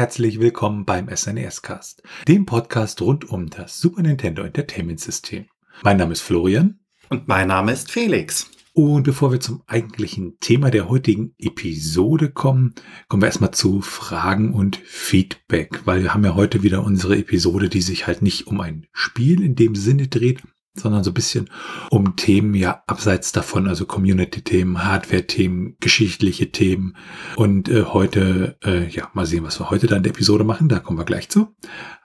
Herzlich willkommen beim SNES Cast, dem Podcast rund um das Super Nintendo Entertainment System. Mein Name ist Florian. Und mein Name ist Felix. Und bevor wir zum eigentlichen Thema der heutigen Episode kommen, kommen wir erstmal zu Fragen und Feedback, weil wir haben ja heute wieder unsere Episode, die sich halt nicht um ein Spiel in dem Sinne dreht, sondern so ein bisschen um Themen ja abseits davon, also Community-Themen, Hardware-Themen, geschichtliche Themen. Und äh, heute, äh, ja, mal sehen, was wir heute dann in der Episode machen, da kommen wir gleich zu.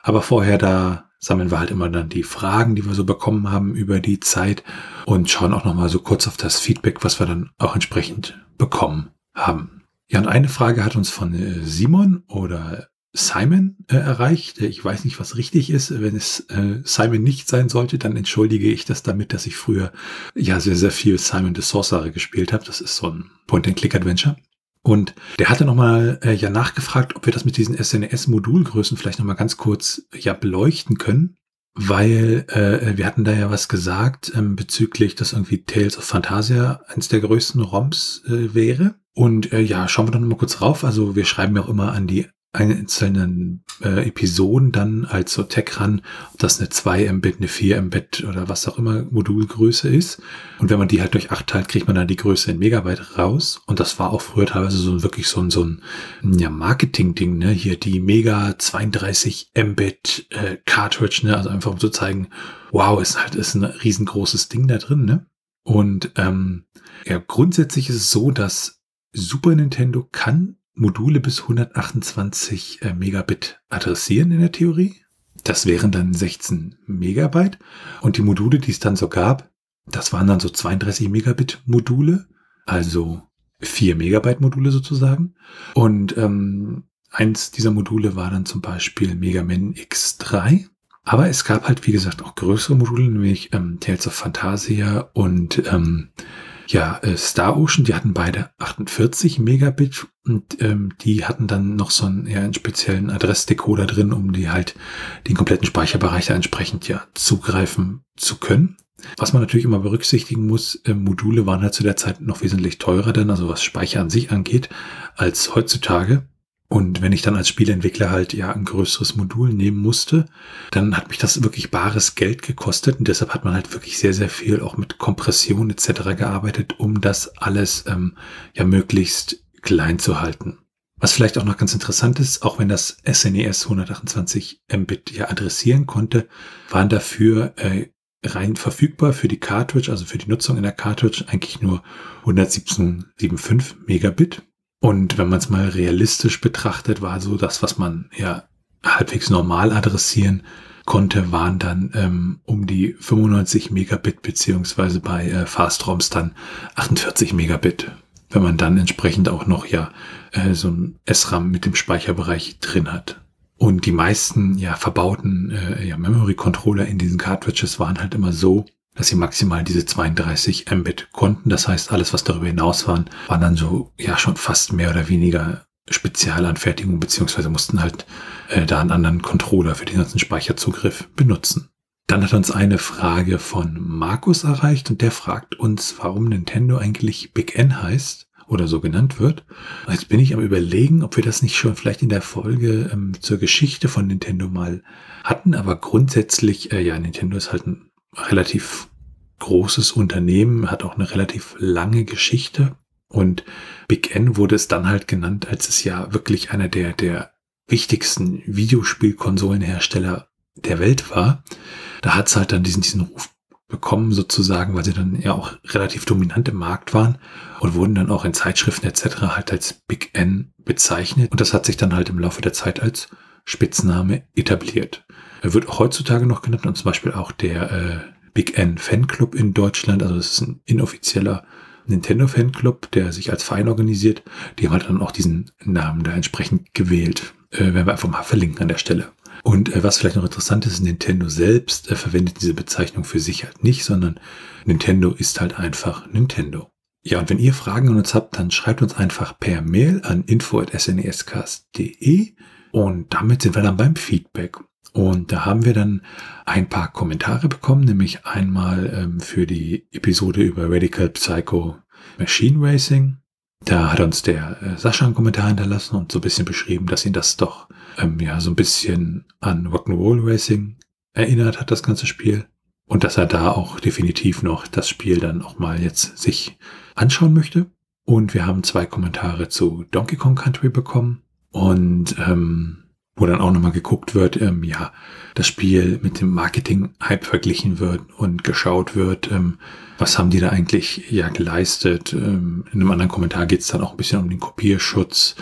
Aber vorher, da sammeln wir halt immer dann die Fragen, die wir so bekommen haben über die Zeit und schauen auch nochmal so kurz auf das Feedback, was wir dann auch entsprechend bekommen haben. Ja, und eine Frage hat uns von äh, Simon oder Simon äh, erreicht. Ich weiß nicht, was richtig ist. Wenn es äh, Simon nicht sein sollte, dann entschuldige ich das damit, dass ich früher ja sehr, sehr viel Simon the Sorcerer gespielt habe. Das ist so ein Point-and-Click-Adventure. Und der hatte nochmal äh, ja nachgefragt, ob wir das mit diesen SNES-Modulgrößen vielleicht nochmal ganz kurz ja beleuchten können. Weil äh, wir hatten da ja was gesagt ähm, bezüglich, dass irgendwie Tales of Phantasia eines der größten ROMs äh, wäre. Und äh, ja, schauen wir doch nochmal kurz rauf. Also wir schreiben ja auch immer an die einzelnen äh, Episoden dann als so Tech ran, ob das eine 2 Mbit, eine 4 Mbit oder was auch immer Modulgröße ist. Und wenn man die halt durch 8 teilt, kriegt man dann die Größe in Megabyte raus. Und das war auch früher teilweise so wirklich so ein, so ein ja, Marketing-Ding, ne? Hier die Mega 32 Mbit äh, Cartridge, ne? Also einfach um zu zeigen, wow, ist halt ist ein riesengroßes Ding da drin, ne? Und ähm, ja, grundsätzlich ist es so, dass Super Nintendo kann Module bis 128 äh, Megabit adressieren in der Theorie. Das wären dann 16 Megabyte. Und die Module, die es dann so gab, das waren dann so 32 Megabit Module, also 4 Megabyte Module sozusagen. Und ähm, eins dieser Module war dann zum Beispiel Mega Man X3. Aber es gab halt, wie gesagt, auch größere Module, nämlich ähm, Tales of Phantasia und ähm, ja, äh, Star Ocean, die hatten beide 48 Megabit und ähm, die hatten dann noch so einen, ja, einen speziellen Adressdecoder drin, um die halt den kompletten Speicherbereich da entsprechend ja zugreifen zu können. Was man natürlich immer berücksichtigen muss, äh, Module waren halt zu der Zeit noch wesentlich teurer denn, also was Speicher an sich angeht, als heutzutage. Und wenn ich dann als Spieleentwickler halt ja ein größeres Modul nehmen musste, dann hat mich das wirklich bares Geld gekostet. Und deshalb hat man halt wirklich sehr, sehr viel auch mit Kompression etc. gearbeitet, um das alles ähm, ja möglichst klein zu halten. Was vielleicht auch noch ganz interessant ist, auch wenn das SNES 128 Mbit ja adressieren konnte, waren dafür äh, rein verfügbar für die Cartridge, also für die Nutzung in der Cartridge eigentlich nur 117,75 Megabit. Und wenn man es mal realistisch betrachtet, war so das, was man ja halbwegs normal adressieren konnte, waren dann ähm, um die 95 Megabit beziehungsweise bei äh, Fast-ROMs dann 48 Megabit. Wenn man dann entsprechend auch noch ja äh, so ein SRAM mit dem Speicherbereich drin hat. Und die meisten ja verbauten äh, ja, Memory-Controller in diesen Cartridges waren halt immer so, dass sie maximal diese 32 Mbit konnten. Das heißt, alles, was darüber hinaus waren, waren dann so, ja, schon fast mehr oder weniger Spezialanfertigung, beziehungsweise mussten halt äh, da einen anderen Controller für den ganzen Speicherzugriff benutzen. Dann hat uns eine Frage von Markus erreicht und der fragt uns, warum Nintendo eigentlich Big N heißt oder so genannt wird. Jetzt bin ich am überlegen, ob wir das nicht schon vielleicht in der Folge ähm, zur Geschichte von Nintendo mal hatten, aber grundsätzlich, äh, ja, Nintendo ist halt ein relativ großes Unternehmen, hat auch eine relativ lange Geschichte. Und Big N wurde es dann halt genannt, als es ja wirklich einer der, der wichtigsten Videospielkonsolenhersteller der Welt war. Da hat es halt dann diesen, diesen Ruf bekommen sozusagen, weil sie dann ja auch relativ dominant im Markt waren und wurden dann auch in Zeitschriften etc. halt als Big N bezeichnet. Und das hat sich dann halt im Laufe der Zeit als Spitzname etabliert. Er wird auch heutzutage noch genannt und zum Beispiel auch der äh, Big N Fanclub in Deutschland. Also es ist ein inoffizieller Nintendo Fanclub, der sich als Verein organisiert. Die haben halt dann auch diesen Namen da entsprechend gewählt. Äh, werden wir einfach mal verlinken an der Stelle. Und äh, was vielleicht noch interessant ist, Nintendo selbst äh, verwendet diese Bezeichnung für sich halt nicht, sondern Nintendo ist halt einfach Nintendo. Ja, und wenn ihr Fragen an uns habt, dann schreibt uns einfach per Mail an info.snescast.de und damit sind wir dann beim Feedback. Und da haben wir dann ein paar Kommentare bekommen, nämlich einmal ähm, für die Episode über Radical Psycho Machine Racing. Da hat uns der äh, Sascha einen Kommentar hinterlassen und so ein bisschen beschrieben, dass ihn das doch ähm, ja so ein bisschen an Rock'n'Roll Racing erinnert hat, das ganze Spiel. Und dass er da auch definitiv noch das Spiel dann auch mal jetzt sich anschauen möchte. Und wir haben zwei Kommentare zu Donkey Kong Country bekommen. Und ähm, wo dann auch nochmal geguckt wird, ähm, ja, das Spiel mit dem Marketing-Hype verglichen wird und geschaut wird, ähm, was haben die da eigentlich ja geleistet. Ähm, in einem anderen Kommentar geht es dann auch ein bisschen um den Kopierschutz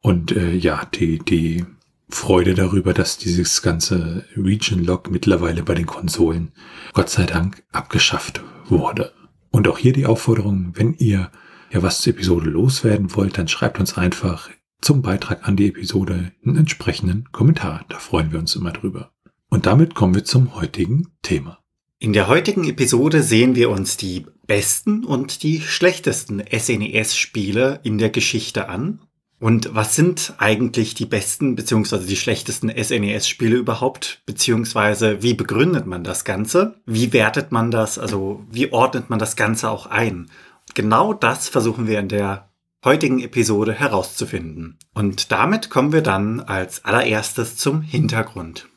und äh, ja, die, die Freude darüber, dass dieses ganze Region Lock mittlerweile bei den Konsolen Gott sei Dank abgeschafft wurde. Und auch hier die Aufforderung, wenn ihr ja was zur Episode loswerden wollt, dann schreibt uns einfach zum Beitrag an die Episode einen entsprechenden Kommentar. Da freuen wir uns immer drüber. Und damit kommen wir zum heutigen Thema. In der heutigen Episode sehen wir uns die besten und die schlechtesten SNES-Spiele in der Geschichte an. Und was sind eigentlich die besten bzw. die schlechtesten SNES-Spiele überhaupt? Beziehungsweise wie begründet man das Ganze? Wie wertet man das? Also wie ordnet man das Ganze auch ein? Genau das versuchen wir in der heutigen Episode herauszufinden. Und damit kommen wir dann als allererstes zum Hintergrund.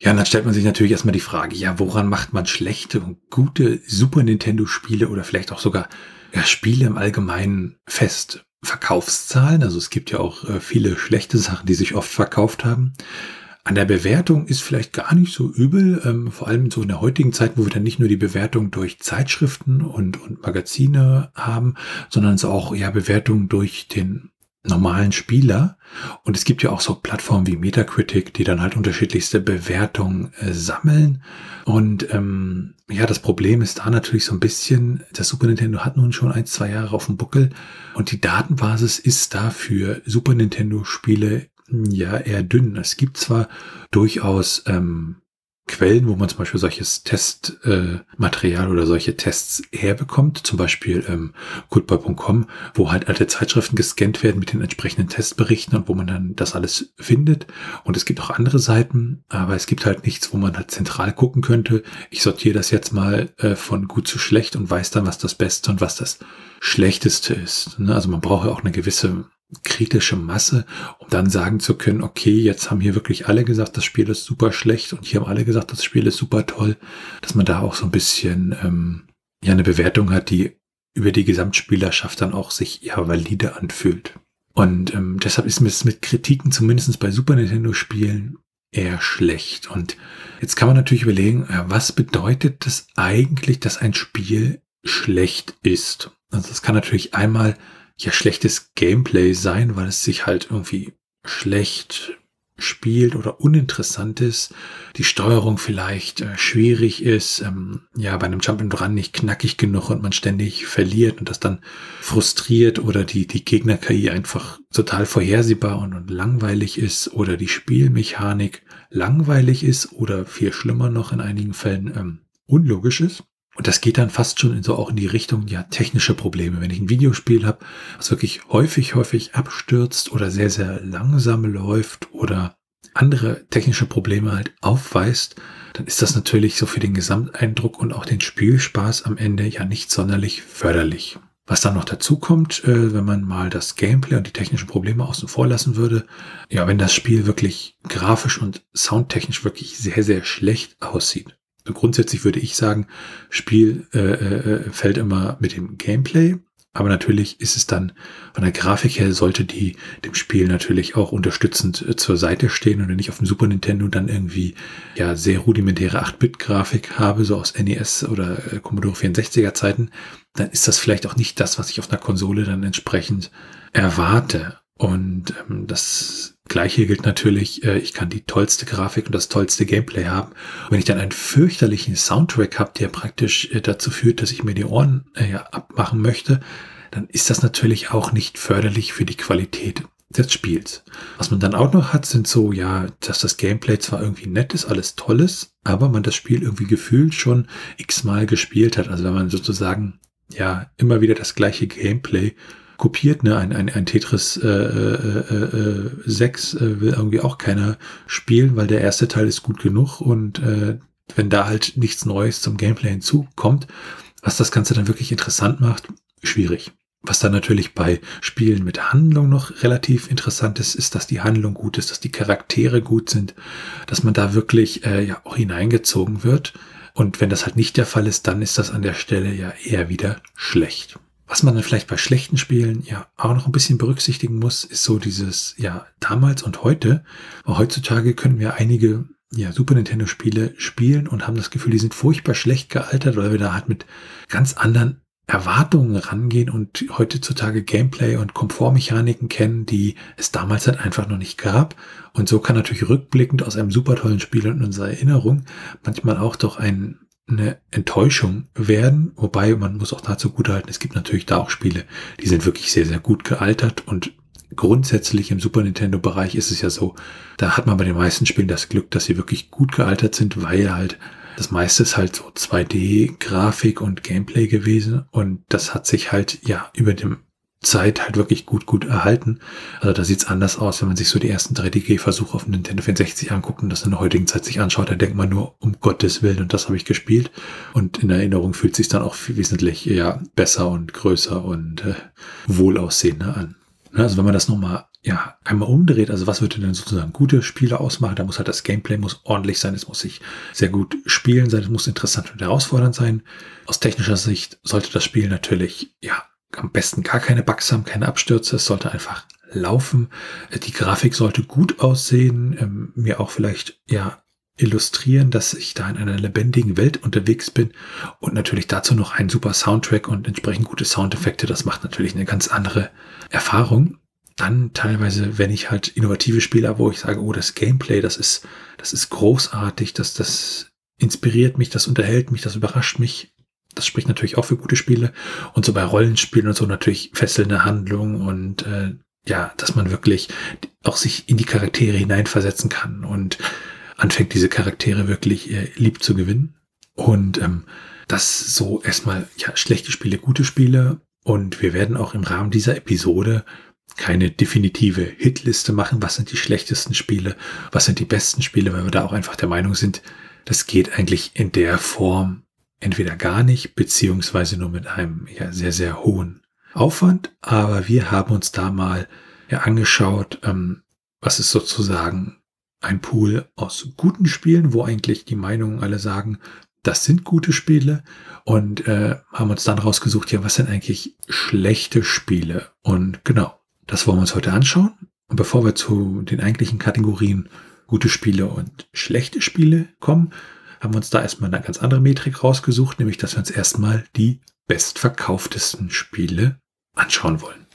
Ja, und dann stellt man sich natürlich erstmal die Frage, ja, woran macht man schlechte und gute Super Nintendo Spiele oder vielleicht auch sogar ja, Spiele im Allgemeinen fest? Verkaufszahlen, also es gibt ja auch äh, viele schlechte Sachen, die sich oft verkauft haben. An der Bewertung ist vielleicht gar nicht so übel, ähm, vor allem so in der heutigen Zeit, wo wir dann nicht nur die Bewertung durch Zeitschriften und, und Magazine haben, sondern es auch ja Bewertungen durch den normalen Spieler. Und es gibt ja auch so Plattformen wie Metacritic, die dann halt unterschiedlichste Bewertungen äh, sammeln. Und ähm, ja, das Problem ist da natürlich so ein bisschen, das Super Nintendo hat nun schon ein, zwei Jahre auf dem Buckel und die Datenbasis ist da für Super Nintendo Spiele ja eher dünn. Es gibt zwar durchaus ähm, Quellen, wo man zum Beispiel solches Testmaterial äh, oder solche Tests herbekommt, zum Beispiel ähm, goodbye.com, wo halt alte Zeitschriften gescannt werden mit den entsprechenden Testberichten und wo man dann das alles findet. Und es gibt auch andere Seiten, aber es gibt halt nichts, wo man halt zentral gucken könnte. Ich sortiere das jetzt mal äh, von gut zu schlecht und weiß dann, was das Beste und was das Schlechteste ist. Ne? Also man braucht ja auch eine gewisse kritische Masse, um dann sagen zu können, okay, jetzt haben hier wirklich alle gesagt, das Spiel ist super schlecht und hier haben alle gesagt, das Spiel ist super toll, dass man da auch so ein bisschen ähm, ja eine Bewertung hat, die über die Gesamtspielerschaft dann auch sich eher valide anfühlt. Und ähm, deshalb ist es mit Kritiken zumindest bei Super Nintendo Spielen eher schlecht. Und jetzt kann man natürlich überlegen, ja, was bedeutet das eigentlich, dass ein Spiel schlecht ist? Also das kann natürlich einmal ja schlechtes Gameplay sein, weil es sich halt irgendwie schlecht spielt oder uninteressant ist, die Steuerung vielleicht äh, schwierig ist, ähm, ja, bei einem Jump and Run nicht knackig genug und man ständig verliert und das dann frustriert oder die, die Gegner-KI einfach total vorhersehbar und, und langweilig ist oder die Spielmechanik langweilig ist oder viel schlimmer noch in einigen Fällen ähm, unlogisch ist. Und das geht dann fast schon in so auch in die Richtung, ja, technische Probleme. Wenn ich ein Videospiel habe, was wirklich häufig, häufig abstürzt oder sehr, sehr langsam läuft oder andere technische Probleme halt aufweist, dann ist das natürlich so für den Gesamteindruck und auch den Spielspaß am Ende ja nicht sonderlich förderlich. Was dann noch dazu kommt, äh, wenn man mal das Gameplay und die technischen Probleme außen vor lassen würde, ja, wenn das Spiel wirklich grafisch und soundtechnisch wirklich sehr, sehr schlecht aussieht, Grundsätzlich würde ich sagen, Spiel äh, äh, fällt immer mit dem Gameplay. Aber natürlich ist es dann von der Grafik her sollte die dem Spiel natürlich auch unterstützend äh, zur Seite stehen und wenn ich auf dem Super Nintendo dann irgendwie ja sehr rudimentäre 8-Bit-Grafik habe, so aus NES oder äh, Commodore 64er Zeiten, dann ist das vielleicht auch nicht das, was ich auf einer Konsole dann entsprechend erwarte. Und ähm, das Gleiche gilt natürlich, äh, ich kann die tollste Grafik und das tollste Gameplay haben. Und wenn ich dann einen fürchterlichen Soundtrack habe, der praktisch äh, dazu führt, dass ich mir die Ohren äh, abmachen möchte, dann ist das natürlich auch nicht förderlich für die Qualität des Spiels. Was man dann auch noch hat, sind so, ja, dass das Gameplay zwar irgendwie nett ist, alles tolles, aber man das Spiel irgendwie gefühlt schon x-mal gespielt hat. Also wenn man sozusagen, ja, immer wieder das gleiche Gameplay kopiert. Ne? Ein, ein, ein Tetris äh, äh, äh, 6 äh, will irgendwie auch keiner spielen, weil der erste Teil ist gut genug und äh, wenn da halt nichts Neues zum Gameplay hinzukommt, was das Ganze dann wirklich interessant macht, schwierig. Was dann natürlich bei Spielen mit Handlung noch relativ interessant ist, ist, dass die Handlung gut ist, dass die Charaktere gut sind, dass man da wirklich äh, ja auch hineingezogen wird. Und wenn das halt nicht der Fall ist, dann ist das an der Stelle ja eher wieder schlecht. Was man dann vielleicht bei schlechten Spielen ja auch noch ein bisschen berücksichtigen muss, ist so dieses, ja, damals und heute. Weil heutzutage können wir einige ja, Super Nintendo Spiele spielen und haben das Gefühl, die sind furchtbar schlecht gealtert, weil wir da halt mit ganz anderen Erwartungen rangehen und heutzutage Gameplay und Komfortmechaniken kennen, die es damals halt einfach noch nicht gab. Und so kann natürlich rückblickend aus einem super tollen Spiel in unserer Erinnerung manchmal auch doch ein, eine Enttäuschung werden. Wobei man muss auch dazu gut halten, es gibt natürlich da auch Spiele, die sind wirklich sehr, sehr gut gealtert und grundsätzlich im Super Nintendo Bereich ist es ja so, da hat man bei den meisten Spielen das Glück, dass sie wirklich gut gealtert sind, weil halt das meiste ist halt so 2D-Grafik und Gameplay gewesen und das hat sich halt ja über dem Zeit halt wirklich gut, gut erhalten. Also da sieht's anders aus, wenn man sich so die ersten 3D-Versuche auf Nintendo 64 anguckt und das in der heutigen Zeit sich anschaut, da denkt man nur, um Gottes Willen, und das habe ich gespielt. Und in Erinnerung fühlt sich dann auch wesentlich ja, besser und größer und äh, wohlaussehender an. Ne, also wenn man das nochmal ja, einmal umdreht, also was würde denn sozusagen gute Spiele ausmachen? Da muss halt das Gameplay muss ordentlich sein, es muss sich sehr gut spielen sein, es muss interessant und herausfordernd sein. Aus technischer Sicht sollte das Spiel natürlich, ja, am besten gar keine Bugs haben, keine Abstürze, es sollte einfach laufen. Die Grafik sollte gut aussehen, ähm, mir auch vielleicht, ja, illustrieren, dass ich da in einer lebendigen Welt unterwegs bin und natürlich dazu noch ein super Soundtrack und entsprechend gute Soundeffekte. Das macht natürlich eine ganz andere Erfahrung dann teilweise, wenn ich halt innovative Spiele habe, wo ich sage, oh, das Gameplay, das ist, das ist großartig, das, das inspiriert mich, das unterhält mich, das überrascht mich. Das spricht natürlich auch für gute Spiele. Und so bei Rollenspielen und so natürlich fesselnde Handlung und äh, ja, dass man wirklich auch sich in die Charaktere hineinversetzen kann und anfängt, diese Charaktere wirklich äh, lieb zu gewinnen. Und ähm, das so erstmal, ja, schlechte Spiele, gute Spiele. Und wir werden auch im Rahmen dieser Episode keine definitive Hitliste machen, was sind die schlechtesten Spiele, was sind die besten Spiele, weil wir da auch einfach der Meinung sind, das geht eigentlich in der Form entweder gar nicht, beziehungsweise nur mit einem ja, sehr, sehr hohen Aufwand. Aber wir haben uns da mal ja angeschaut, ähm, was ist sozusagen ein Pool aus guten Spielen, wo eigentlich die Meinungen alle sagen, das sind gute Spiele und äh, haben uns dann rausgesucht, ja, was sind eigentlich schlechte Spiele? Und genau, das wollen wir uns heute anschauen. Und bevor wir zu den eigentlichen Kategorien gute Spiele und schlechte Spiele kommen, haben wir uns da erstmal eine ganz andere Metrik rausgesucht, nämlich dass wir uns erstmal die bestverkauftesten Spiele anschauen wollen.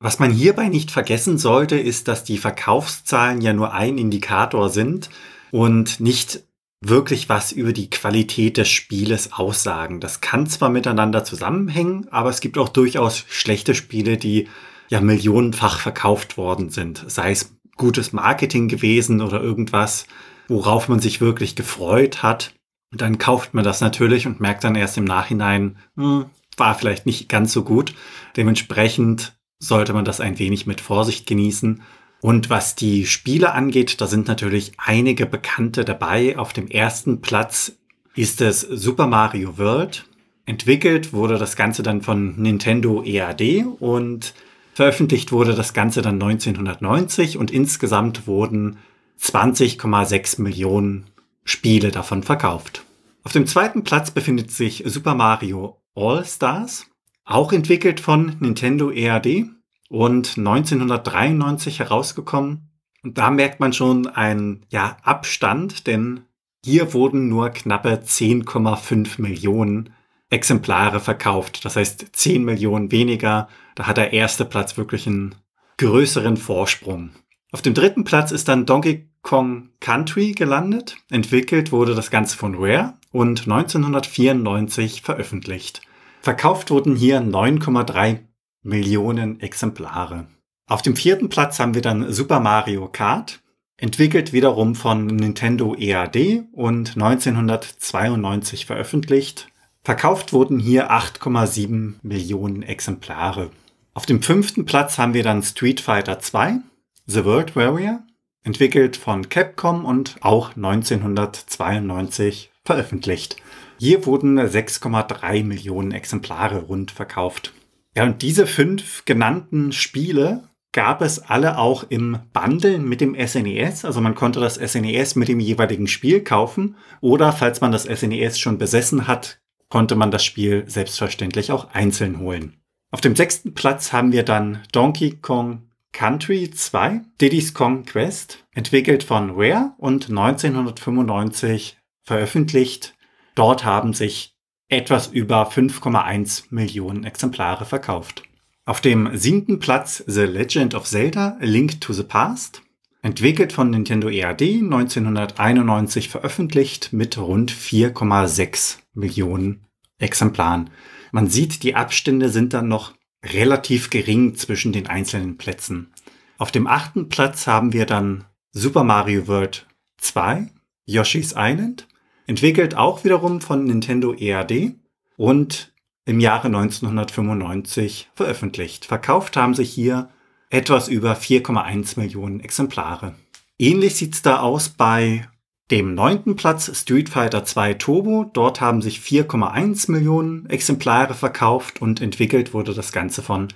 Was man hierbei nicht vergessen sollte, ist, dass die Verkaufszahlen ja nur ein Indikator sind und nicht wirklich was über die Qualität des Spieles aussagen. Das kann zwar miteinander zusammenhängen, aber es gibt auch durchaus schlechte Spiele, die ja millionenfach verkauft worden sind. Sei es gutes Marketing gewesen oder irgendwas, worauf man sich wirklich gefreut hat. Und dann kauft man das natürlich und merkt dann erst im Nachhinein, hm, war vielleicht nicht ganz so gut. Dementsprechend sollte man das ein wenig mit Vorsicht genießen. Und was die Spiele angeht, da sind natürlich einige Bekannte dabei. Auf dem ersten Platz ist es Super Mario World. Entwickelt wurde das Ganze dann von Nintendo EAD und Veröffentlicht wurde das Ganze dann 1990 und insgesamt wurden 20,6 Millionen Spiele davon verkauft. Auf dem zweiten Platz befindet sich Super Mario All Stars, auch entwickelt von Nintendo EAD und 1993 herausgekommen. Und da merkt man schon einen ja, Abstand, denn hier wurden nur knappe 10,5 Millionen Exemplare verkauft. Das heißt 10 Millionen weniger. Da hat der erste Platz wirklich einen größeren Vorsprung. Auf dem dritten Platz ist dann Donkey Kong Country gelandet. Entwickelt wurde das Ganze von Rare und 1994 veröffentlicht. Verkauft wurden hier 9,3 Millionen Exemplare. Auf dem vierten Platz haben wir dann Super Mario Kart, entwickelt wiederum von Nintendo EAD und 1992 veröffentlicht. Verkauft wurden hier 8,7 Millionen Exemplare. Auf dem fünften Platz haben wir dann Street Fighter 2, The World Warrior, entwickelt von Capcom und auch 1992 veröffentlicht. Hier wurden 6,3 Millionen Exemplare rund verkauft. Ja, und diese fünf genannten Spiele gab es alle auch im Bundle mit dem SNES. E also man konnte das SNES e mit dem jeweiligen Spiel kaufen oder falls man das SNES e schon besessen hat, konnte man das Spiel selbstverständlich auch einzeln holen. Auf dem sechsten Platz haben wir dann Donkey Kong Country 2, Diddy's Kong Quest, entwickelt von Rare und 1995 veröffentlicht. Dort haben sich etwas über 5,1 Millionen Exemplare verkauft. Auf dem siebten Platz The Legend of Zelda A Link to the Past, entwickelt von Nintendo EAD 1991 veröffentlicht mit rund 4,6 Millionen Exemplaren. Man sieht, die Abstände sind dann noch relativ gering zwischen den einzelnen Plätzen. Auf dem achten Platz haben wir dann Super Mario World 2, Yoshi's Island, entwickelt auch wiederum von Nintendo EAD und im Jahre 1995 veröffentlicht. Verkauft haben sich hier etwas über 4,1 Millionen Exemplare. Ähnlich sieht's da aus bei dem neunten Platz Street Fighter 2 Turbo. Dort haben sich 4,1 Millionen Exemplare verkauft und entwickelt wurde das Ganze von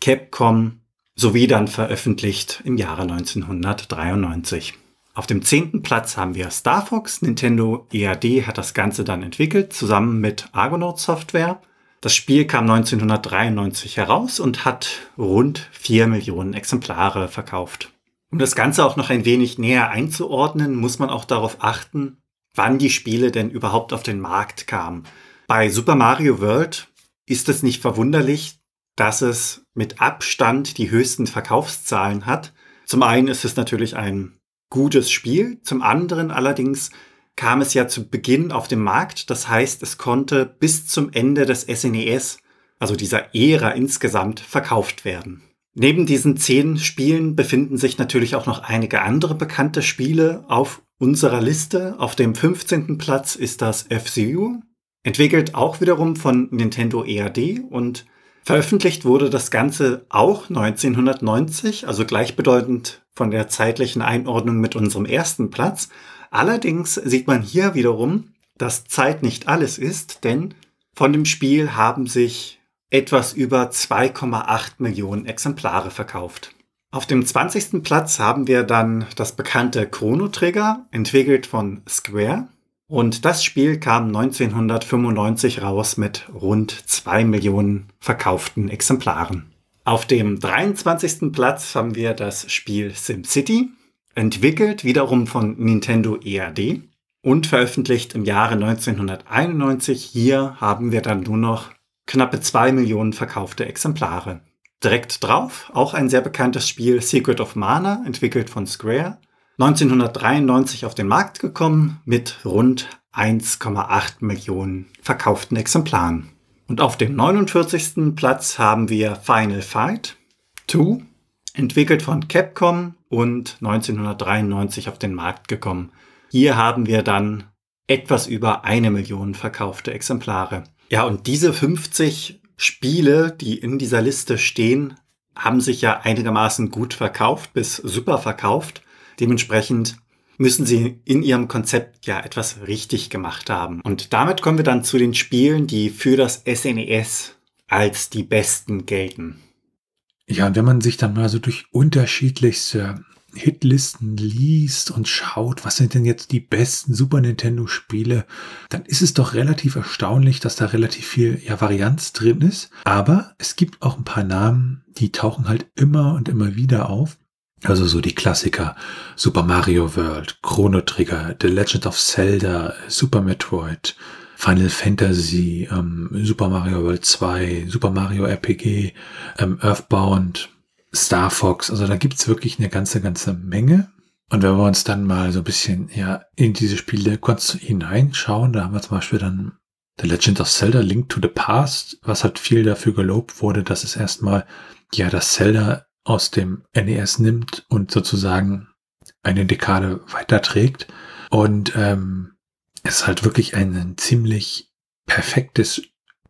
Capcom sowie dann veröffentlicht im Jahre 1993. Auf dem zehnten Platz haben wir Star Fox. Nintendo EAD hat das Ganze dann entwickelt, zusammen mit Argonaut Software. Das Spiel kam 1993 heraus und hat rund 4 Millionen Exemplare verkauft. Um das Ganze auch noch ein wenig näher einzuordnen, muss man auch darauf achten, wann die Spiele denn überhaupt auf den Markt kamen. Bei Super Mario World ist es nicht verwunderlich, dass es mit Abstand die höchsten Verkaufszahlen hat. Zum einen ist es natürlich ein gutes Spiel, zum anderen allerdings kam es ja zu Beginn auf den Markt, das heißt, es konnte bis zum Ende des SNES, e also dieser Ära insgesamt, verkauft werden. Neben diesen zehn Spielen befinden sich natürlich auch noch einige andere bekannte Spiele auf unserer Liste. Auf dem 15. Platz ist das FCU, entwickelt auch wiederum von Nintendo EAD und veröffentlicht wurde das Ganze auch 1990, also gleichbedeutend von der zeitlichen Einordnung mit unserem ersten Platz. Allerdings sieht man hier wiederum, dass Zeit nicht alles ist, denn von dem Spiel haben sich etwas über 2,8 Millionen Exemplare verkauft. Auf dem 20. Platz haben wir dann das bekannte Chrono Trigger, entwickelt von Square. Und das Spiel kam 1995 raus mit rund 2 Millionen verkauften Exemplaren. Auf dem 23. Platz haben wir das Spiel SimCity, entwickelt wiederum von Nintendo EAD und veröffentlicht im Jahre 1991. Hier haben wir dann nur noch knappe zwei Millionen verkaufte Exemplare. Direkt drauf auch ein sehr bekanntes Spiel Secret of Mana, entwickelt von Square. 1993 auf den Markt gekommen mit rund 1,8 Millionen verkauften Exemplaren. Und auf dem 49. Platz haben wir Final Fight 2, entwickelt von Capcom und 1993 auf den Markt gekommen. Hier haben wir dann etwas über eine Million verkaufte Exemplare. Ja, und diese 50 Spiele, die in dieser Liste stehen, haben sich ja einigermaßen gut verkauft bis super verkauft. Dementsprechend müssen sie in ihrem Konzept ja etwas richtig gemacht haben. Und damit kommen wir dann zu den Spielen, die für das SNES e als die besten gelten. Ja, und wenn man sich dann mal so durch unterschiedlichste Hitlisten liest und schaut, was sind denn jetzt die besten Super Nintendo Spiele, dann ist es doch relativ erstaunlich, dass da relativ viel ja, Varianz drin ist. Aber es gibt auch ein paar Namen, die tauchen halt immer und immer wieder auf. Also so die Klassiker Super Mario World, Chrono Trigger, The Legend of Zelda, Super Metroid, Final Fantasy, ähm, Super Mario World 2, Super Mario RPG, ähm, Earthbound, Star Fox. Also da gibt's wirklich eine ganze, ganze Menge. Und wenn wir uns dann mal so ein bisschen ja, in diese Spiele kurz hineinschauen, da haben wir zum Beispiel dann The Legend of Zelda Link to the Past, was halt viel dafür gelobt wurde, dass es erstmal ja das Zelda aus dem NES nimmt und sozusagen eine Dekade weiterträgt. Und ähm, es ist halt wirklich ein ziemlich perfektes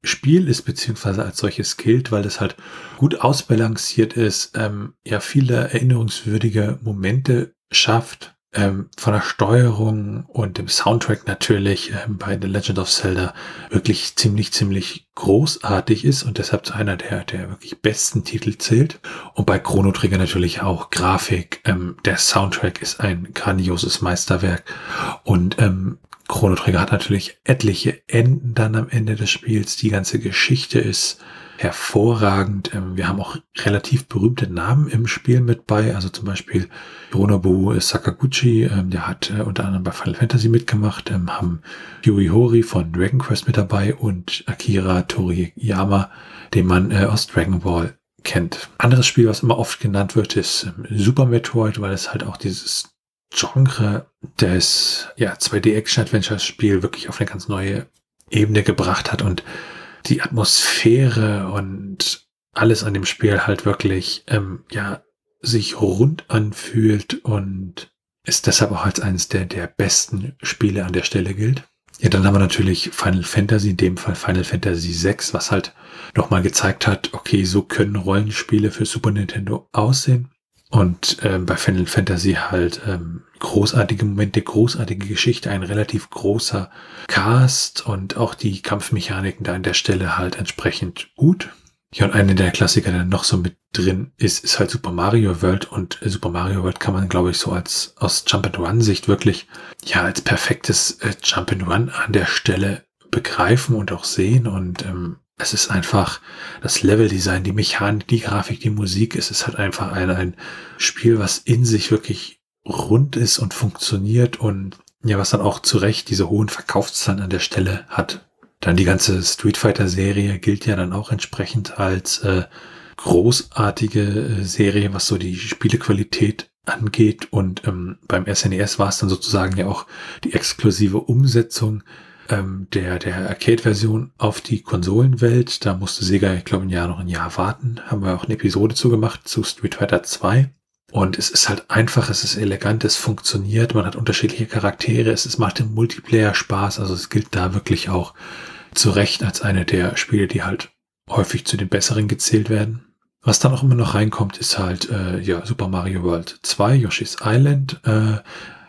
Spiel ist, beziehungsweise als solches gilt, weil es halt gut ausbalanciert ist, ähm, ja viele erinnerungswürdige Momente schafft. ähm, von der Steuerung und dem Soundtrack natürlich ähm, bei The Legend of Zelda wirklich ziemlich, ziemlich großartig ist und deshalb zu einer der, der wirklich besten Titel zählt. Und bei Chrono Trigger natürlich auch Grafik. Ähm, der Soundtrack ist ein grandioses Meisterwerk und ähm, Chrono Trigger hat natürlich etliche Enden dann am Ende des Spiels. Die ganze Geschichte ist hervorragend. Ähm, wir haben auch relativ berühmte Namen im Spiel mit bei, also zum Beispiel Hironobu Sakaguchi, ähm, der hat äh, unter anderem bei Final Fantasy mitgemacht, ähm, haben Yui Hori von Dragon Quest mit dabei und Akira Toriyama, den man äh, aus Dragon Ball kennt. Anderes Spiel, was immer oft genannt wird, ist Super Metroid, weil es halt auch dieses Genre des ja, 2D-Action-Adventure-Spiel wirklich auf eine ganz neue Ebene gebracht hat und die Atmosphäre und alles an dem Spiel halt wirklich, ähm, ja, sich rund anfühlt und ist deshalb auch als eines der, der besten Spiele an der Stelle gilt. Ja, dann haben wir natürlich Final Fantasy, in dem Fall Final Fantasy VI, was halt nochmal gezeigt hat, okay, so können Rollenspiele für Super Nintendo aussehen. Und ähm, bei Final Fantasy halt ähm, großartige Momente, großartige Geschichte, ein relativ großer Cast und auch die Kampfmechaniken da an der Stelle halt entsprechend gut. Ja, und eine der Klassiker, der noch so mit drin ist, ist halt Super Mario World und Super Mario World kann man, glaube ich, so als aus Jump and Run Sicht wirklich ja als perfektes äh, Jump an der Stelle begreifen und auch sehen und ähm, es ist einfach das Leveldesign, die Mechanik, die Grafik, die Musik. Es ist halt einfach ein, ein Spiel, was in sich wirklich rund ist und funktioniert und ja, was dann auch zu Recht diese hohen Verkaufszahlen an der Stelle hat. Dann die ganze Street Fighter Serie gilt ja dann auch entsprechend als äh, großartige äh, Serie, was so die Spielequalität angeht. Und ähm, beim SNES e war es dann sozusagen ja auch die exklusive Umsetzung ähm, der, der Arcade-Version auf die Konsolenwelt. Da musste Sega, ich glaube, ein Jahr noch ein Jahr warten. Haben wir auch eine Episode zu gemacht zu Street Fighter 2. Und es ist halt einfach, es ist elegant, es funktioniert, man hat unterschiedliche Charaktere, es, es macht im Multiplayer Spaß, also es gilt da wirklich auch zu Recht als eine der Spiele, die halt häufig zu den besseren gezählt werden. Was dann auch immer noch reinkommt, ist halt äh, ja Super Mario World 2, Yoshi's Island, äh,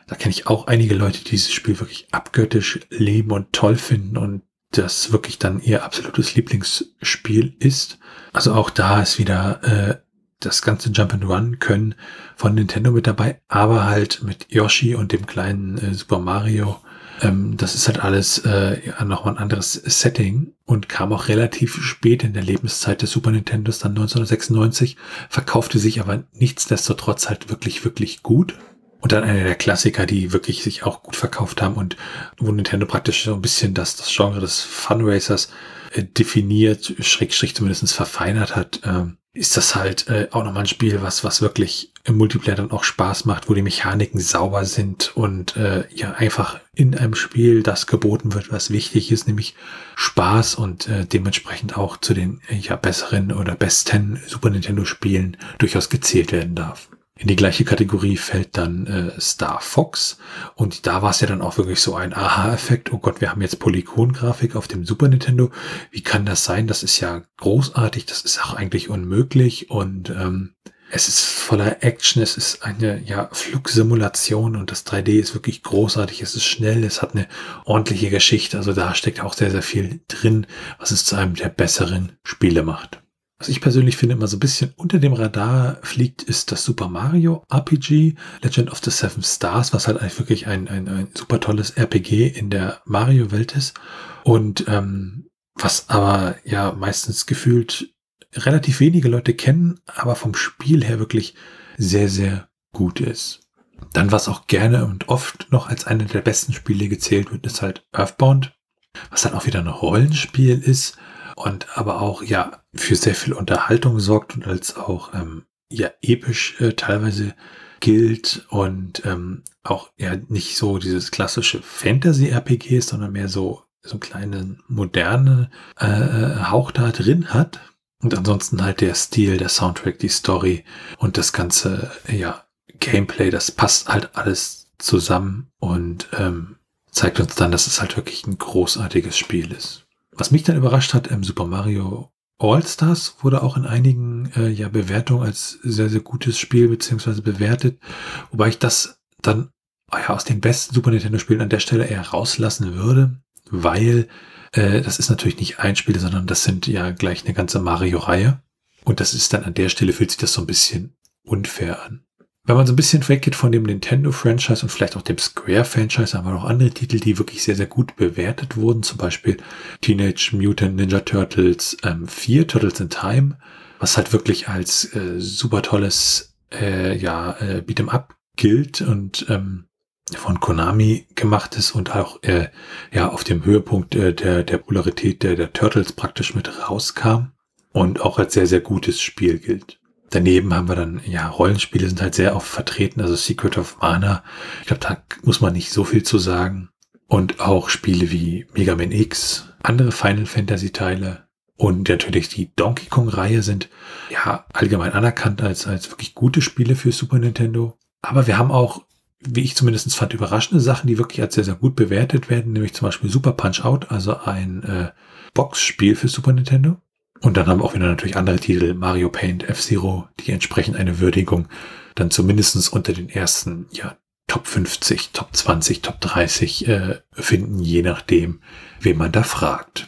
da kenne ich auch einige Leute, die dieses Spiel wirklich abgöttisch leben und toll finden und das wirklich dann ihr absolutes Lieblingsspiel ist. Also auch da ist wieder äh, das ganze Jump and Run können von Nintendo mit dabei, aber halt mit Yoshi und dem kleinen äh, Super Mario. Ähm, das ist halt alles äh, ja, nochmal ein anderes Setting und kam auch relativ spät in der Lebenszeit des Super Nintendos, dann 1996, verkaufte sich aber nichtsdestotrotz halt wirklich, wirklich gut. Und dann einer der Klassiker, die wirklich sich auch gut verkauft haben und wo Nintendo praktisch so ein bisschen das, das Genre des Funracers äh, definiert, schrägstrich zumindest verfeinert hat, äh, ist das halt äh, auch nochmal ein Spiel, was, was wirklich im Multiplayer dann auch Spaß macht, wo die Mechaniken sauber sind und äh, ja einfach in einem Spiel das geboten wird, was wichtig ist, nämlich Spaß und äh, dementsprechend auch zu den ja besseren oder besten Super Nintendo Spielen durchaus gezählt werden darf. In die gleiche Kategorie fällt dann äh, Star Fox. Und da war es ja dann auch wirklich so ein Aha-Effekt. Oh Gott, wir haben jetzt Polygon-Grafik auf dem Super Nintendo. Wie kann das sein? Das ist ja großartig. Das ist auch eigentlich unmöglich. Und ähm, es ist voller Action. Es ist eine ja, Flugsimulation und das 3D ist wirklich großartig. Es ist schnell. Es hat eine ordentliche Geschichte. Also da steckt auch sehr, sehr viel drin, was es zu einem der besseren Spiele macht. Was ich persönlich finde, immer so ein bisschen unter dem Radar fliegt, ist das Super Mario RPG Legend of the Seven Stars, was halt eigentlich wirklich ein, ein, ein super tolles RPG in der Mario-Welt ist. Und ähm, was aber ja meistens gefühlt relativ wenige Leute kennen, aber vom Spiel her wirklich sehr, sehr gut ist. Dann, was auch gerne und oft noch als eine der besten Spiele gezählt wird, ist halt Earthbound, was dann auch wieder ein Rollenspiel ist und aber auch ja für sehr viel Unterhaltung sorgt und als auch ähm, ja episch äh, teilweise gilt und ähm, auch ja nicht so dieses klassische Fantasy-RPG ist, sondern mehr so so einen kleinen moderne äh, Hauch da drin hat. Und ansonsten halt der Stil, der Soundtrack, die Story und das ganze ja Gameplay, das passt halt alles zusammen und ähm, zeigt uns dann, dass es halt wirklich ein großartiges Spiel ist. Was mich dann überrascht hat, ähm, Super Mario All-Stars wurde auch in einigen äh, ja, Bewertungen als sehr, sehr gutes Spiel beziehungsweise bewertet, wobei ich das dann ah ja, aus den besten Super Nintendo-Spielen an der Stelle eher rauslassen würde, weil äh, das ist natürlich nicht ein Spiel, sondern das sind ja gleich eine ganze Mario-Reihe. Und das ist dann an der Stelle fühlt sich das so ein bisschen unfair an. Wenn man so ein bisschen weggeht von dem Nintendo-Franchise und vielleicht auch dem Square-Franchise, haben wir noch andere Titel, die wirklich sehr, sehr gut bewertet wurden. Zum Beispiel Teenage Mutant Ninja Turtles ähm, 4, Turtles in Time, was halt wirklich als äh, super tolles äh, ja, äh, Beat'em Up gilt und ähm, von Konami gemacht ist und auch äh, ja auf dem Höhepunkt äh, der, der Polarität der, der Turtles praktisch mit rauskam und auch als sehr, sehr gutes Spiel gilt. Daneben haben wir dann, ja, Rollenspiele sind halt sehr oft vertreten, also Secret of Mana. Ich glaube, da muss man nicht so viel zu sagen. Und auch Spiele wie Mega Man X, andere Final Fantasy Teile und natürlich die Donkey Kong Reihe sind ja allgemein anerkannt als, als wirklich gute Spiele für Super Nintendo. Aber wir haben auch, wie ich zumindest fand, überraschende Sachen, die wirklich als sehr, sehr gut bewertet werden, nämlich zum Beispiel Super Punch Out, also ein äh, Boxspiel für Super Nintendo. Und dann haben auch wieder natürlich andere Titel, Mario Paint, F-Zero, die entsprechend eine Würdigung dann zumindestens unter den ersten, ja, Top 50, Top 20, Top 30 äh, finden, je nachdem, wen man da fragt.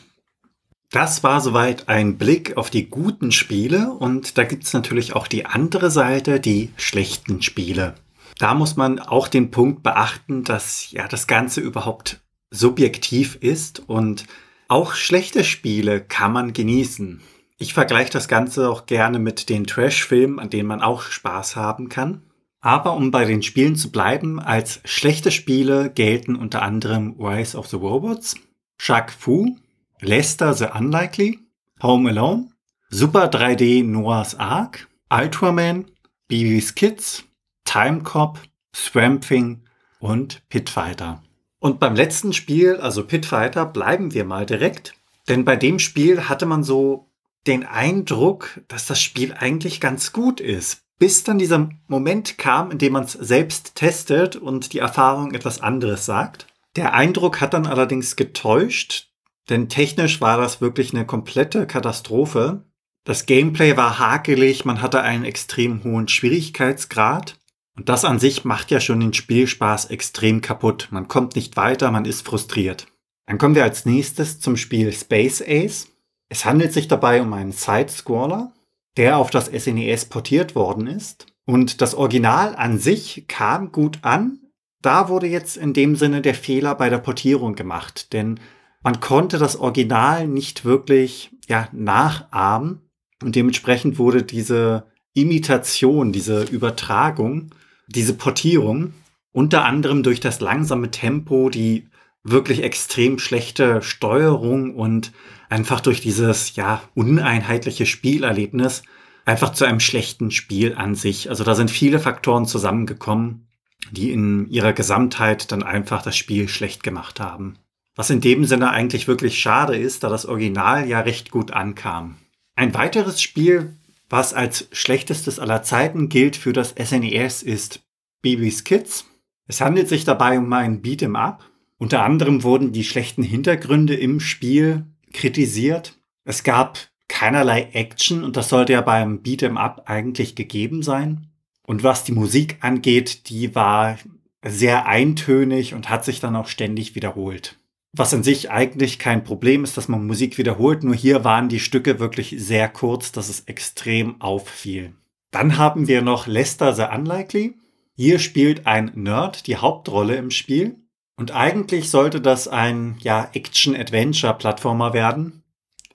Das war soweit ein Blick auf die guten Spiele und da gibt's natürlich auch die andere Seite, die schlechten Spiele. Da muss man auch den Punkt beachten, dass ja das Ganze überhaupt subjektiv ist und auch schlechte Spiele kann man genießen. Ich vergleiche das Ganze auch gerne mit den Trash-Filmen, an denen man auch Spaß haben kann. Aber um bei den Spielen zu bleiben, als schlechte Spiele gelten unter anderem Rise of the Robots, Shaq Fu, Lester the Unlikely, Home Alone, Super 3D Noah's Ark, Ultraman, BB's Kids, Time Cop, Swamp Thing und Pitfighter. Und beim letzten Spiel, also Pitfighter, bleiben wir mal direkt. Denn bei dem Spiel hatte man so den Eindruck, dass das Spiel eigentlich ganz gut ist. Bis dann dieser Moment kam, in dem man es selbst testet und die Erfahrung etwas anderes sagt. Der Eindruck hat dann allerdings getäuscht, denn technisch war das wirklich eine komplette Katastrophe. Das Gameplay war hakelig, man hatte einen extrem hohen Schwierigkeitsgrad und das an sich macht ja schon den Spielspaß extrem kaputt. Man kommt nicht weiter, man ist frustriert. Dann kommen wir als nächstes zum Spiel Space Ace. Es handelt sich dabei um einen Side-Scroller, der auf das SNES e portiert worden ist. Und das Original an sich kam gut an. Da wurde jetzt in dem Sinne der Fehler bei der Portierung gemacht, denn man konnte das Original nicht wirklich ja, nachahmen und dementsprechend wurde diese Imitation, diese Übertragung diese Portierung, unter anderem durch das langsame Tempo, die wirklich extrem schlechte Steuerung und einfach durch dieses, ja, uneinheitliche Spielerlebnis einfach zu einem schlechten Spiel an sich. Also da sind viele Faktoren zusammengekommen, die in ihrer Gesamtheit dann einfach das Spiel schlecht gemacht haben. Was in dem Sinne eigentlich wirklich schade ist, da das Original ja recht gut ankam. Ein weiteres Spiel, was als schlechtestes aller Zeiten gilt für das SNES, e ist Baby's Kids. Es handelt sich dabei um ein Beat'em Up. Unter anderem wurden die schlechten Hintergründe im Spiel kritisiert. Es gab keinerlei Action und das sollte ja beim Beat'em Up eigentlich gegeben sein. Und was die Musik angeht, die war sehr eintönig und hat sich dann auch ständig wiederholt. Was an sich eigentlich kein Problem ist, dass man Musik wiederholt, nur hier waren die Stücke wirklich sehr kurz, dass es extrem auffiel. Dann haben wir noch Lester the Unlikely. Hier spielt ein Nerd die Hauptrolle im Spiel. Und eigentlich sollte das ein ja, Action-Adventure-Plattformer werden,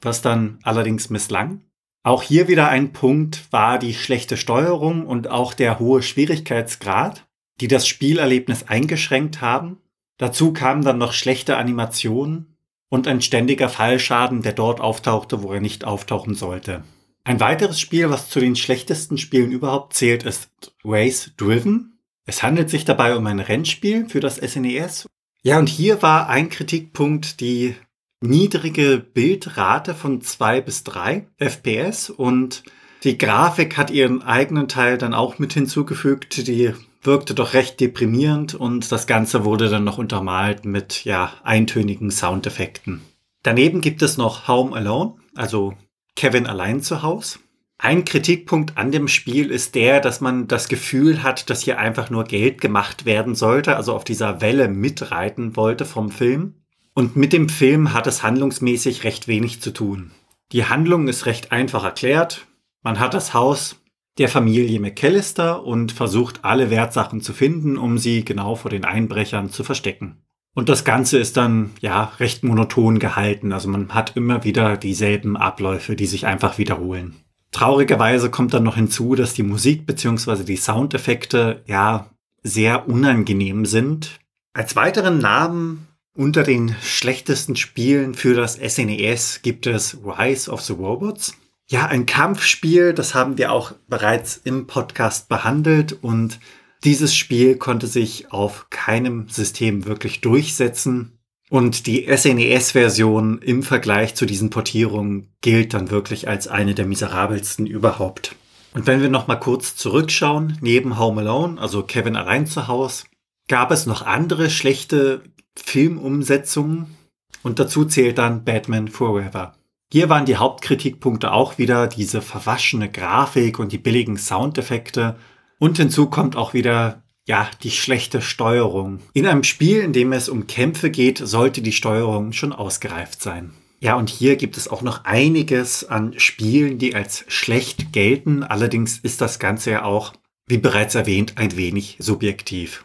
was dann allerdings misslang. Auch hier wieder ein Punkt war die schlechte Steuerung und auch der hohe Schwierigkeitsgrad, die das Spielerlebnis eingeschränkt haben. Dazu kamen dann noch schlechte Animationen und ein ständiger Fallschaden, der dort auftauchte, wo er nicht auftauchen sollte. Ein weiteres Spiel, was zu den schlechtesten Spielen überhaupt zählt, ist Race Driven. Es handelt sich dabei um ein Rennspiel für das SNES. E ja, und hier war ein Kritikpunkt die niedrige Bildrate von zwei bis drei FPS und die Grafik hat ihren eigenen Teil dann auch mit hinzugefügt, die wirkte doch recht deprimierend und das Ganze wurde dann noch untermalt mit ja eintönigen Soundeffekten. Daneben gibt es noch Home Alone, also Kevin allein zu Haus. Ein Kritikpunkt an dem Spiel ist der, dass man das Gefühl hat, dass hier einfach nur Geld gemacht werden sollte, also auf dieser Welle mitreiten wollte vom Film. Und mit dem Film hat es handlungsmäßig recht wenig zu tun. Die Handlung ist recht einfach erklärt. Man hat das Haus der Familie McAllister und versucht alle Wertsachen zu finden, um sie genau vor den Einbrechern zu verstecken. Und das Ganze ist dann, ja, recht monoton gehalten. Also man hat immer wieder dieselben Abläufe, die sich einfach wiederholen. Traurigerweise kommt dann noch hinzu, dass die Musik bzw. die Soundeffekte, ja, sehr unangenehm sind. Als weiteren Namen unter den schlechtesten Spielen für das SNES e gibt es Rise of the Robots. Ja, ein Kampfspiel, das haben wir auch bereits im Podcast behandelt und dieses Spiel konnte sich auf keinem System wirklich durchsetzen. Und die SNES-Version im Vergleich zu diesen Portierungen gilt dann wirklich als eine der miserabelsten überhaupt. Und wenn wir noch mal kurz zurückschauen, neben Home Alone, also Kevin allein zu Hause, gab es noch andere schlechte Filmumsetzungen und dazu zählt dann Batman Forever. Hier waren die Hauptkritikpunkte auch wieder diese verwaschene Grafik und die billigen Soundeffekte. Und hinzu kommt auch wieder, ja, die schlechte Steuerung. In einem Spiel, in dem es um Kämpfe geht, sollte die Steuerung schon ausgereift sein. Ja, und hier gibt es auch noch einiges an Spielen, die als schlecht gelten. Allerdings ist das Ganze ja auch, wie bereits erwähnt, ein wenig subjektiv.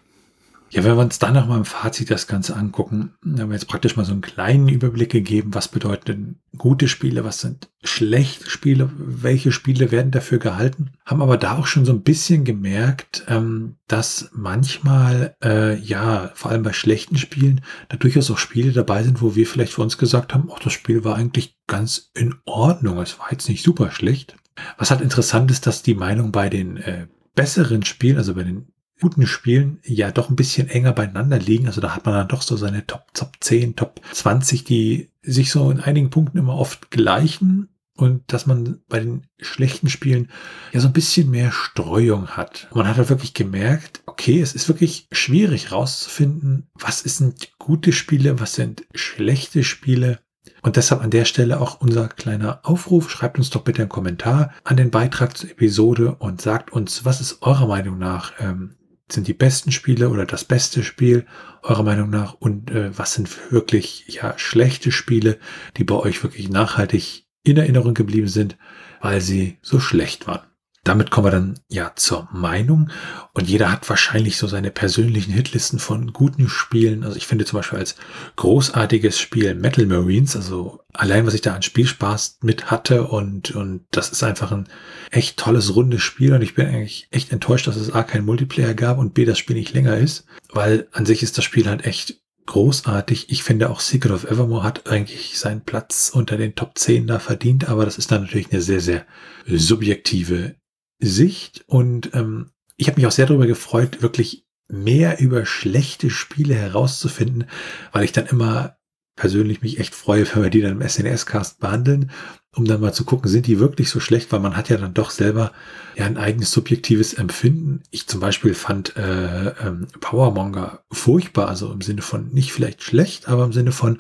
Ja, wenn wir uns dann nochmal im Fazit das Ganze angucken, haben wir jetzt praktisch mal so einen kleinen Überblick gegeben, was bedeuten gute Spiele, was sind schlechte Spiele, welche Spiele werden dafür gehalten, haben aber da auch schon so ein bisschen gemerkt, ähm, dass manchmal, äh, ja, vor allem bei schlechten Spielen, da durchaus auch Spiele dabei sind, wo wir vielleicht für uns gesagt haben, ach, das Spiel war eigentlich ganz in Ordnung, es war jetzt nicht super schlecht. Was halt interessant ist, dass die Meinung bei den äh, besseren Spielen, also bei den guten Spielen ja doch ein bisschen enger beieinander liegen. Also da hat man dann doch so seine Top, Top 10, Top 20, die sich so in einigen Punkten immer oft gleichen und dass man bei den schlechten Spielen ja so ein bisschen mehr Streuung hat. Man hat halt wirklich gemerkt, okay, es ist wirklich schwierig rauszufinden, was sind gute Spiele, was sind schlechte Spiele. Und deshalb an der Stelle auch unser kleiner Aufruf. Schreibt uns doch bitte einen Kommentar an den Beitrag zur Episode und sagt uns, was ist eurer Meinung nach ähm, sind die besten Spiele oder das beste Spiel eurer Meinung nach? Und äh, was sind wirklich ja schlechte Spiele, die bei euch wirklich nachhaltig in Erinnerung geblieben sind, weil sie so schlecht waren damit kommen wir dann ja zur Meinung. Und jeder hat wahrscheinlich so seine persönlichen Hitlisten von guten Spielen. Also ich finde zum Beispiel als großartiges Spiel Metal Marines, also allein was ich da an Spielspaß mit hatte und, und das ist einfach ein echt tolles, rundes Spiel. Und ich bin eigentlich echt enttäuscht, dass es A kein Multiplayer gab und B das Spiel nicht länger ist, weil an sich ist das Spiel halt echt großartig. Ich finde auch Secret of Evermore hat eigentlich seinen Platz unter den Top 10 da verdient, aber das ist dann natürlich eine sehr, sehr subjektive Sicht und ähm, ich habe mich auch sehr darüber gefreut, wirklich mehr über schlechte Spiele herauszufinden, weil ich dann immer persönlich mich echt freue, wenn wir die dann im SNS-Cast behandeln, um dann mal zu gucken, sind die wirklich so schlecht, weil man hat ja dann doch selber ja ein eigenes subjektives Empfinden. Ich zum Beispiel fand äh, ähm, Powermonger furchtbar, also im Sinne von nicht vielleicht schlecht, aber im Sinne von,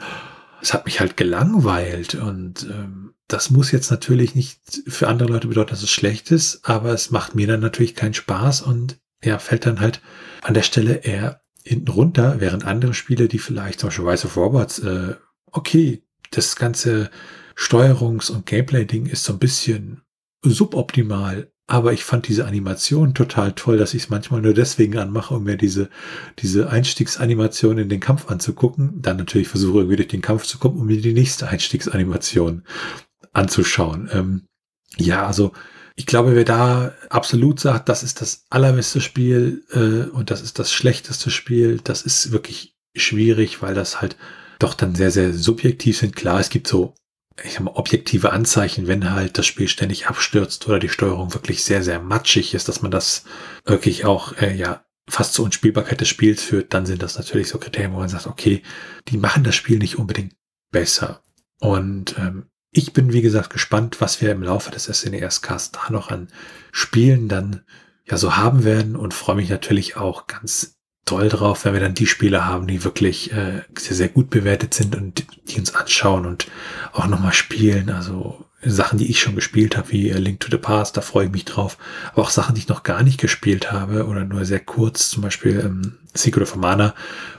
es hat mich halt gelangweilt und ähm, das muss jetzt natürlich nicht für andere Leute bedeuten, dass es schlecht ist, aber es macht mir dann natürlich keinen Spaß und ja, fällt dann halt an der Stelle eher hinten runter, während andere Spiele, die vielleicht zum Beispiel Rise of Robots, äh, okay, das ganze Steuerungs- und Gameplay-Ding ist so ein bisschen suboptimal, aber ich fand diese Animation total toll, dass ich es manchmal nur deswegen anmache, um mir diese, diese Einstiegsanimation in den Kampf anzugucken. Dann natürlich versuche irgendwie durch den Kampf zu kommen, um mir die nächste Einstiegsanimation anzuschauen. Ähm, ja, also ich glaube, wer da absolut sagt, das ist das allerbeste Spiel äh, und das ist das schlechteste Spiel, das ist wirklich schwierig, weil das halt doch dann sehr, sehr subjektiv sind. Klar, es gibt so ich sag mal, objektive Anzeichen, wenn halt das Spiel ständig abstürzt oder die Steuerung wirklich sehr, sehr matschig ist, dass man das wirklich auch, äh, ja, fast zur Unspielbarkeit des Spiels führt, dann sind das natürlich so Kriterien, wo man sagt, okay, die machen das Spiel nicht unbedingt besser. Und ähm, ich bin, wie gesagt, gespannt, was wir im Laufe des SNES-Casts da noch an Spielen dann ja so haben werden und freue mich natürlich auch ganz toll drauf, wenn wir dann die Spiele haben, die wirklich äh, sehr, sehr gut bewertet sind und die uns anschauen und auch nochmal spielen. Also Sachen, die ich schon gespielt habe, wie Link to the Past, da freue ich mich drauf. Aber auch Sachen, die ich noch gar nicht gespielt habe oder nur sehr kurz, zum Beispiel ähm, Secret of Mana,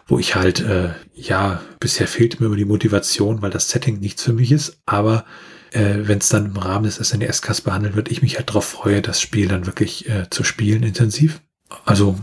wo ich halt, äh, ja, bisher fehlt mir immer die Motivation, weil das Setting nichts für mich ist. Aber äh, wenn es dann im Rahmen des SNES-Casts behandelt wird, ich mich halt darauf freue, das Spiel dann wirklich äh, zu spielen intensiv. Also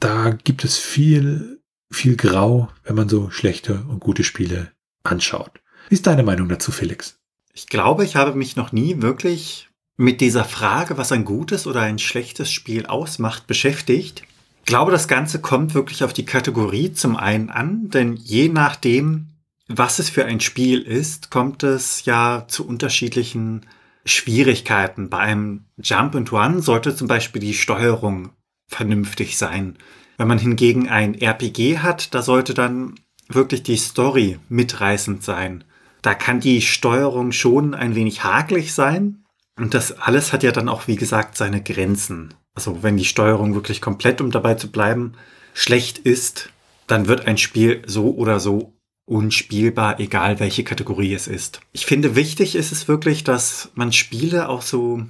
da gibt es viel, viel Grau, wenn man so schlechte und gute Spiele anschaut. Wie ist deine Meinung dazu, Felix? Ich glaube, ich habe mich noch nie wirklich mit dieser Frage, was ein gutes oder ein schlechtes Spiel ausmacht, beschäftigt. Ich glaube, das Ganze kommt wirklich auf die Kategorie zum einen an, denn je nachdem, was es für ein Spiel ist, kommt es ja zu unterschiedlichen Schwierigkeiten. Bei einem Jump and Run sollte zum Beispiel die Steuerung vernünftig sein. Wenn man hingegen ein RPG hat, da sollte dann wirklich die Story mitreißend sein. Da kann die Steuerung schon ein wenig hakelig sein. Und das alles hat ja dann auch, wie gesagt, seine Grenzen. Also wenn die Steuerung wirklich komplett, um dabei zu bleiben, schlecht ist, dann wird ein Spiel so oder so unspielbar, egal welche Kategorie es ist. Ich finde, wichtig ist es wirklich, dass man Spiele auch so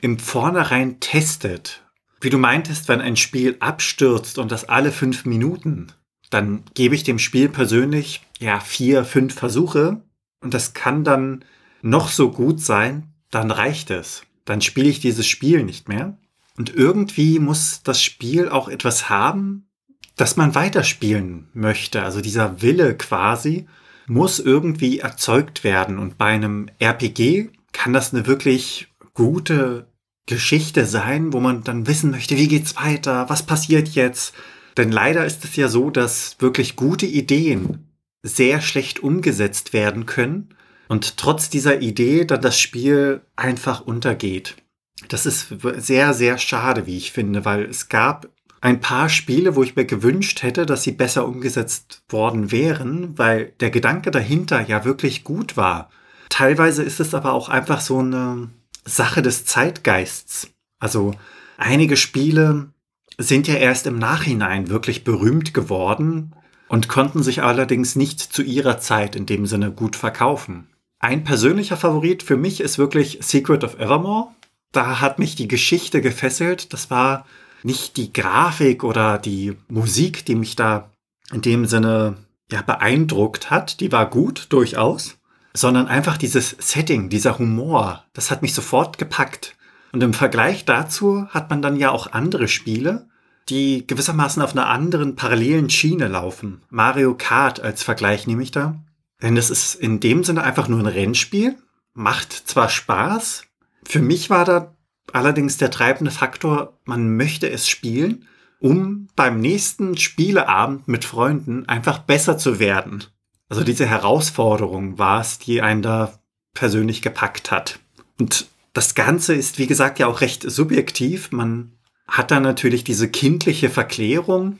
im Vornherein testet wie du meintest, wenn ein Spiel abstürzt und das alle fünf Minuten, dann gebe ich dem Spiel persönlich ja vier, fünf Versuche und das kann dann noch so gut sein, dann reicht es. Dann spiele ich dieses Spiel nicht mehr. Und irgendwie muss das Spiel auch etwas haben, das man weiterspielen möchte. Also dieser Wille quasi muss irgendwie erzeugt werden. Und bei einem RPG kann das eine wirklich gute Geschichte sein, wo man dann wissen möchte, wie geht's weiter, was passiert jetzt. Denn leider ist es ja so, dass wirklich gute Ideen sehr schlecht umgesetzt werden können und trotz dieser Idee dann das Spiel einfach untergeht. Das ist sehr, sehr schade, wie ich finde, weil es gab ein paar Spiele, wo ich mir gewünscht hätte, dass sie besser umgesetzt worden wären, weil der Gedanke dahinter ja wirklich gut war. Teilweise ist es aber auch einfach so eine Sache des Zeitgeists. Also einige Spiele sind ja erst im Nachhinein wirklich berühmt geworden und konnten sich allerdings nicht zu ihrer Zeit in dem Sinne gut verkaufen. Ein persönlicher Favorit für mich ist wirklich Secret of Evermore. Da hat mich die Geschichte gefesselt. Das war nicht die Grafik oder die Musik, die mich da in dem Sinne ja beeindruckt hat. Die war gut, durchaus sondern einfach dieses Setting, dieser Humor, das hat mich sofort gepackt. Und im Vergleich dazu hat man dann ja auch andere Spiele, die gewissermaßen auf einer anderen parallelen Schiene laufen. Mario Kart als Vergleich nehme ich da. Denn das ist in dem Sinne einfach nur ein Rennspiel, macht zwar Spaß, für mich war da allerdings der treibende Faktor, man möchte es spielen, um beim nächsten Spieleabend mit Freunden einfach besser zu werden. Also diese Herausforderung war es, die einen da persönlich gepackt hat. Und das Ganze ist, wie gesagt, ja auch recht subjektiv. Man hat da natürlich diese kindliche Verklärung,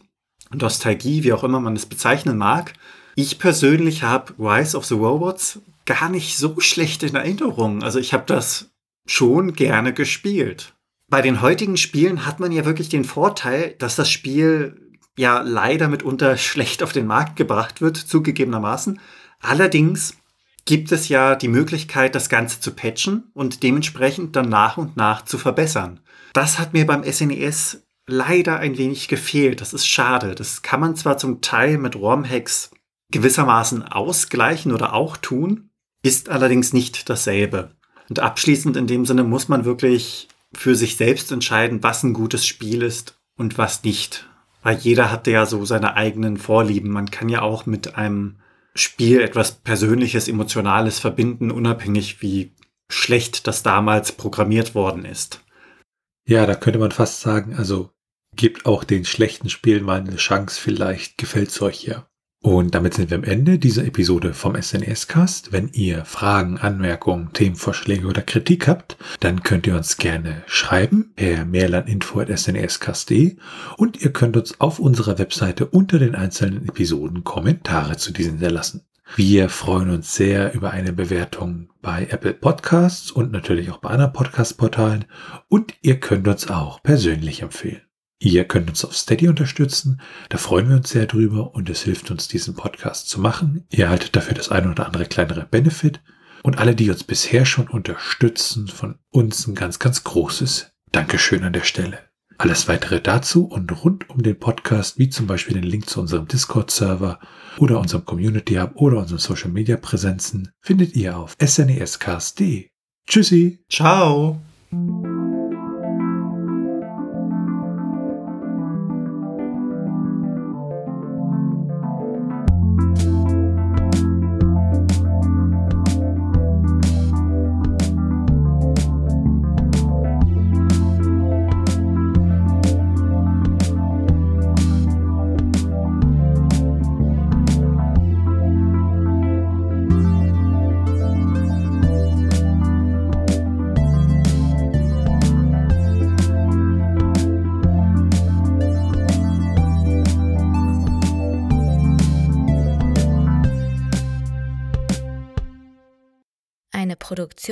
Nostalgie, wie auch immer man es bezeichnen mag. Ich persönlich habe Rise of the Robots gar nicht so schlecht in Erinnerung. Also ich habe das schon gerne gespielt. Bei den heutigen Spielen hat man ja wirklich den Vorteil, dass das Spiel ja leider mitunter schlecht auf den Markt gebracht wird, zugegebenermaßen. Allerdings gibt es ja die Möglichkeit, das Ganze zu patchen und dementsprechend dann nach und nach zu verbessern. Das hat mir beim SNES e leider ein wenig gefehlt. Das ist schade. Das kann man zwar zum Teil mit ROM-Hacks gewissermaßen ausgleichen oder auch tun, ist allerdings nicht dasselbe. Und abschließend in dem Sinne muss man wirklich für sich selbst entscheiden, was ein gutes Spiel ist und was nicht. Weil jeder hat ja so seine eigenen Vorlieben. Man kann ja auch mit einem Spiel etwas Persönliches, Emotionales verbinden, unabhängig wie schlecht das damals programmiert worden ist. Ja, da könnte man fast sagen, also gibt auch den schlechten Spielen mal eine Chance, vielleicht gefällt es euch ja. Und damit sind wir am Ende dieser Episode vom SNES-Cast. Wenn ihr Fragen, Anmerkungen, Themenvorschläge oder Kritik habt, dann könnt ihr uns gerne schreiben per mail an info.snescast.de und ihr könnt uns auf unserer Webseite unter den einzelnen Episoden Kommentare zu diesen hinterlassen. Wir freuen uns sehr über eine Bewertung bei Apple Podcasts und natürlich auch bei anderen Podcast-Portalen und ihr könnt uns auch persönlich empfehlen. Ihr könnt uns auf Steady unterstützen. Da freuen wir uns sehr drüber und es hilft uns, diesen Podcast zu machen. Ihr erhaltet dafür das eine oder andere kleinere Benefit. Und alle, die uns bisher schon unterstützen, von uns ein ganz, ganz großes Dankeschön an der Stelle. Alles weitere dazu und rund um den Podcast, wie zum Beispiel den Link zu unserem Discord-Server oder unserem Community Hub oder unseren Social Media Präsenzen, findet ihr auf snescast.de. Tschüssi. Ciao.